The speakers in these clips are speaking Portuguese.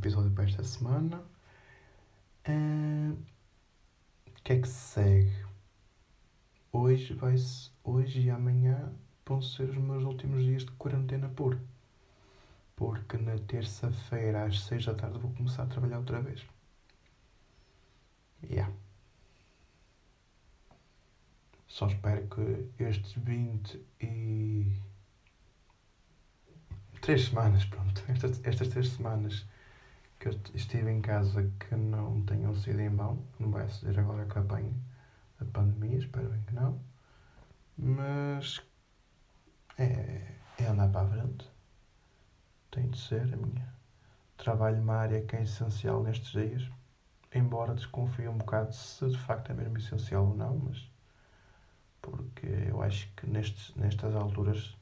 Episódio para esta semana. Ah, O que é que se segue? Hoje, vai hoje e amanhã vão ser os meus últimos dias de quarentena pura. Porque na terça-feira às seis da tarde vou começar a trabalhar outra vez. Yeah. Só espero que estes 20 e três semanas, pronto, estas, estas semanas que eu estive em casa que não tenham sido em vão, não vai ser agora que apanhe a pandemia, espero bem que não, mas é, é andar para a frente, tem de ser a minha. Trabalho numa área que é essencial nestes dias, embora desconfie um bocado se de facto é mesmo essencial ou não, mas porque eu acho que nestes, nestas alturas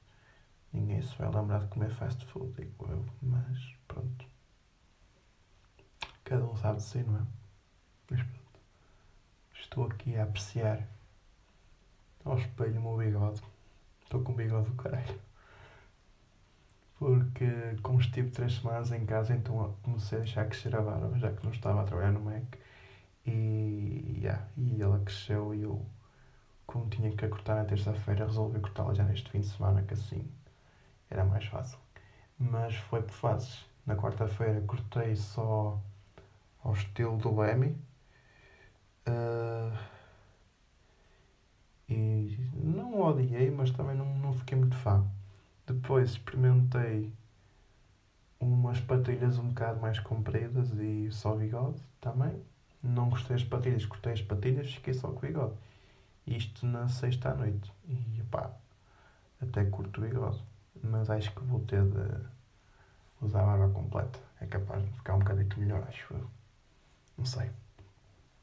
Ninguém se vai lembrar de comer fast food, digo eu, mas pronto. Cada um sabe de si, não é? Mas pronto. Estou aqui a apreciar ao espelho o meu bigode. Estou com o bigode do caralho. Porque, como estive três semanas em casa, então comecei a deixar crescer a barba, já que não estava a trabalhar no Mac. E, yeah, e ela cresceu e eu, como tinha que a cortar na terça-feira, resolvi cortá-la já neste fim de semana, que assim era mais fácil. Mas foi por fases. Na quarta-feira cortei só ao estilo do Lemmy. Uh, e não odiei, mas também não, não fiquei muito fã. Depois experimentei umas patilhas um bocado mais compridas e só bigode também. Não gostei das patilhas, cortei as patilhas, fiquei só com bigode. Isto na sexta à noite. E pá, até curto bigode mas acho que vou ter de usar a barba completa. É capaz de ficar um bocadinho melhor, acho eu. Não sei.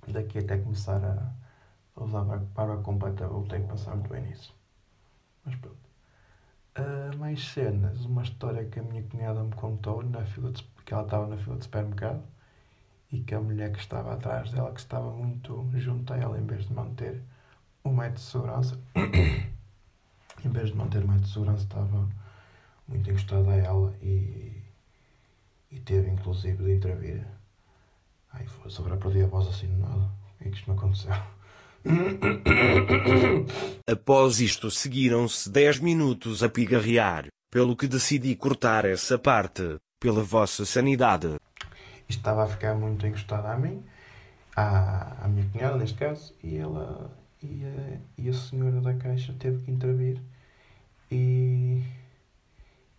Daqui até começar a, usar a barba completa vou ter que pensar muito bem nisso. Mas pronto. Uh, mais cenas. Uma história que a minha cunhada me contou na fila de, que ela estava na fila de supermercado e que a mulher que estava atrás dela, que estava muito junto a ela, em vez de manter um metro de segurança, em vez de manter um metro de segurança, estava muito encostado a ela e, e teve inclusive de intervir. Ai, foda-se, agora perdi a voz assim nada. É que isto não aconteceu. Após isto seguiram-se 10 minutos a pigarrear, pelo que decidi cortar essa parte, pela vossa sanidade. Isto estava a ficar muito encostado a mim, à, à minha cunhada neste caso, e ela e a, e a senhora da caixa teve que intervir e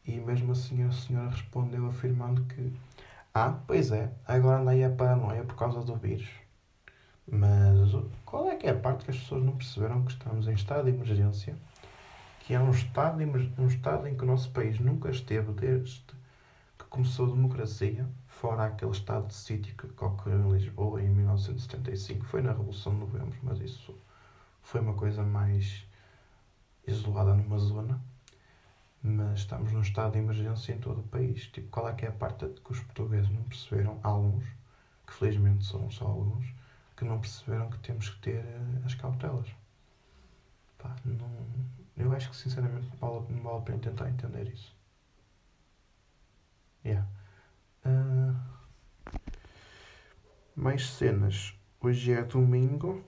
e mesmo assim a senhora respondeu afirmando que Ah, pois é, agora anda aí a paranoia por causa do vírus. Mas qual é que é a parte que as pessoas não perceberam que estamos em estado de emergência? Que é um estado, um estado em que o nosso país nunca esteve desde que começou a democracia, fora aquele estado de sítio que ocorreu em Lisboa em 1975. Foi na Revolução de Novembro, mas isso foi uma coisa mais isolada numa zona mas estamos num estado de emergência em todo o país. Tipo, qual é que é a parte que os portugueses não perceberam? Alguns, que felizmente são só alguns, que não perceberam que temos que ter eh, as cautelas. Pá, não, eu acho que sinceramente não vale, não vale a pena tentar entender isso. Yeah. Uh, mais cenas. Hoje é domingo.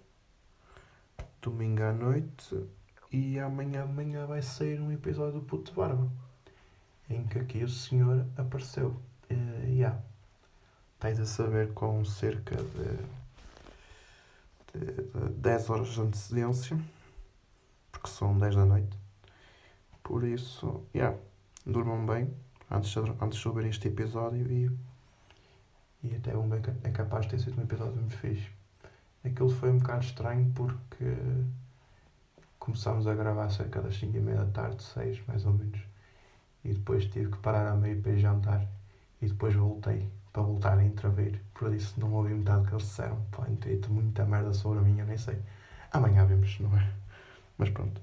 Domingo à noite e amanhã de manhã vai sair um episódio do Puto Barba em que aqui o senhor apareceu. Uh, yeah. Tens a saber com cerca de, de, de 10 horas de antecedência, porque são 10 da noite. Por isso, yeah, durmam bem antes de, antes de ouvir este episódio e, e até um é capaz de ter sido um episódio muito fixe. Aquilo foi um bocado estranho porque começámos a gravar cerca das 5 e meia da tarde, 6 mais ou menos. E depois tive que parar a meio para ir jantar. E depois voltei para voltar a intervir. Por isso não ouvi metade do que eles disseram. Pá, dito muita merda sobre a minha, nem sei. Amanhã vemos, não é? Mas pronto.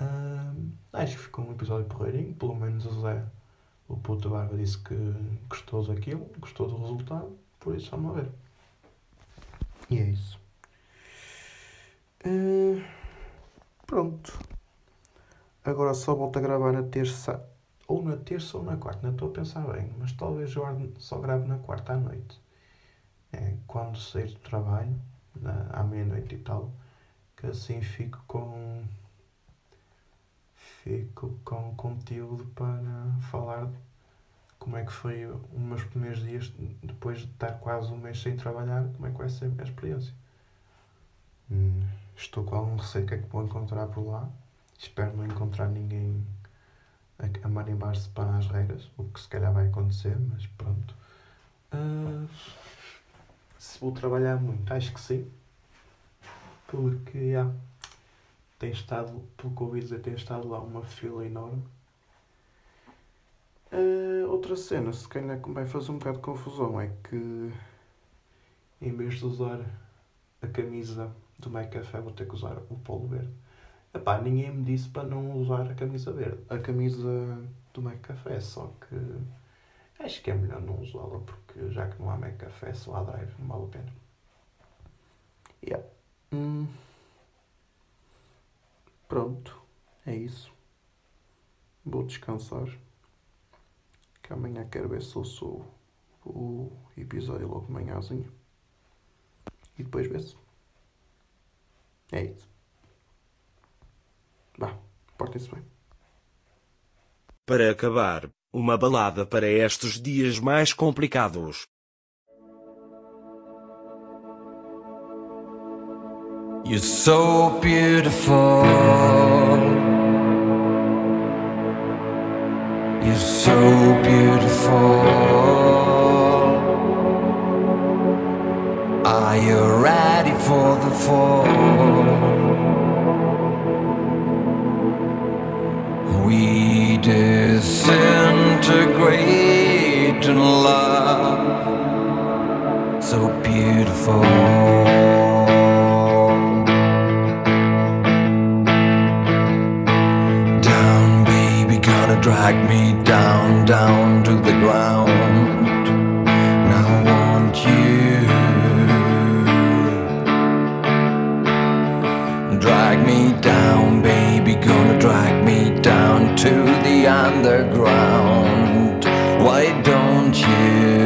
Uh, acho que ficou um episódio porreirinho. Pelo menos o Zé, o puto barba, disse que gostou daquilo, gostou do resultado. Por isso vamos ver. E é isso. Uh... Pronto. Agora só volto a gravar na terça ou na terça ou na quarta, não estou a pensar bem, mas talvez eu só grave na quarta à noite. É, quando sair do trabalho, na, à meia-noite e tal, que assim fico com fico com conteúdo para falar como é que foi os meus primeiros dias depois de estar quase um mês sem trabalhar, como é que vai ser a minha experiência. Hum, estou com algum receio que é que vou encontrar por lá. Espero não encontrar ninguém a, a marimbar-se para as regras, o que se calhar vai acontecer, mas pronto. Uh, se vou trabalhar muito, acho que sim. Porque, yeah, tem estado, pelo que ouvi dizer, tem estado lá uma fila enorme. Uh, outra cena, se calhar que vai fazer um bocado de confusão, é que em vez de usar a camisa My Café, vou ter que usar o polo verde. Epá, ninguém me disse para não usar a camisa verde. A camisa do Mac Café, só que acho que é melhor não usá-la porque já que não há Mac Café, só há Drive, não vale a pena. Yeah. Hum. Pronto, é isso. Vou descansar. Que amanhã quero ver se eu sou o episódio logo manhãzinho. E depois vê-se. É isso. Vá, portem-se bem. Para acabar, uma balada para estes dias mais complicados. You're so beautiful. You're so beautiful. Are you for the fall? We disintegrate in love, so beautiful. Down, baby, gonna drag me down, down to the ground. To the underground. Why don't you?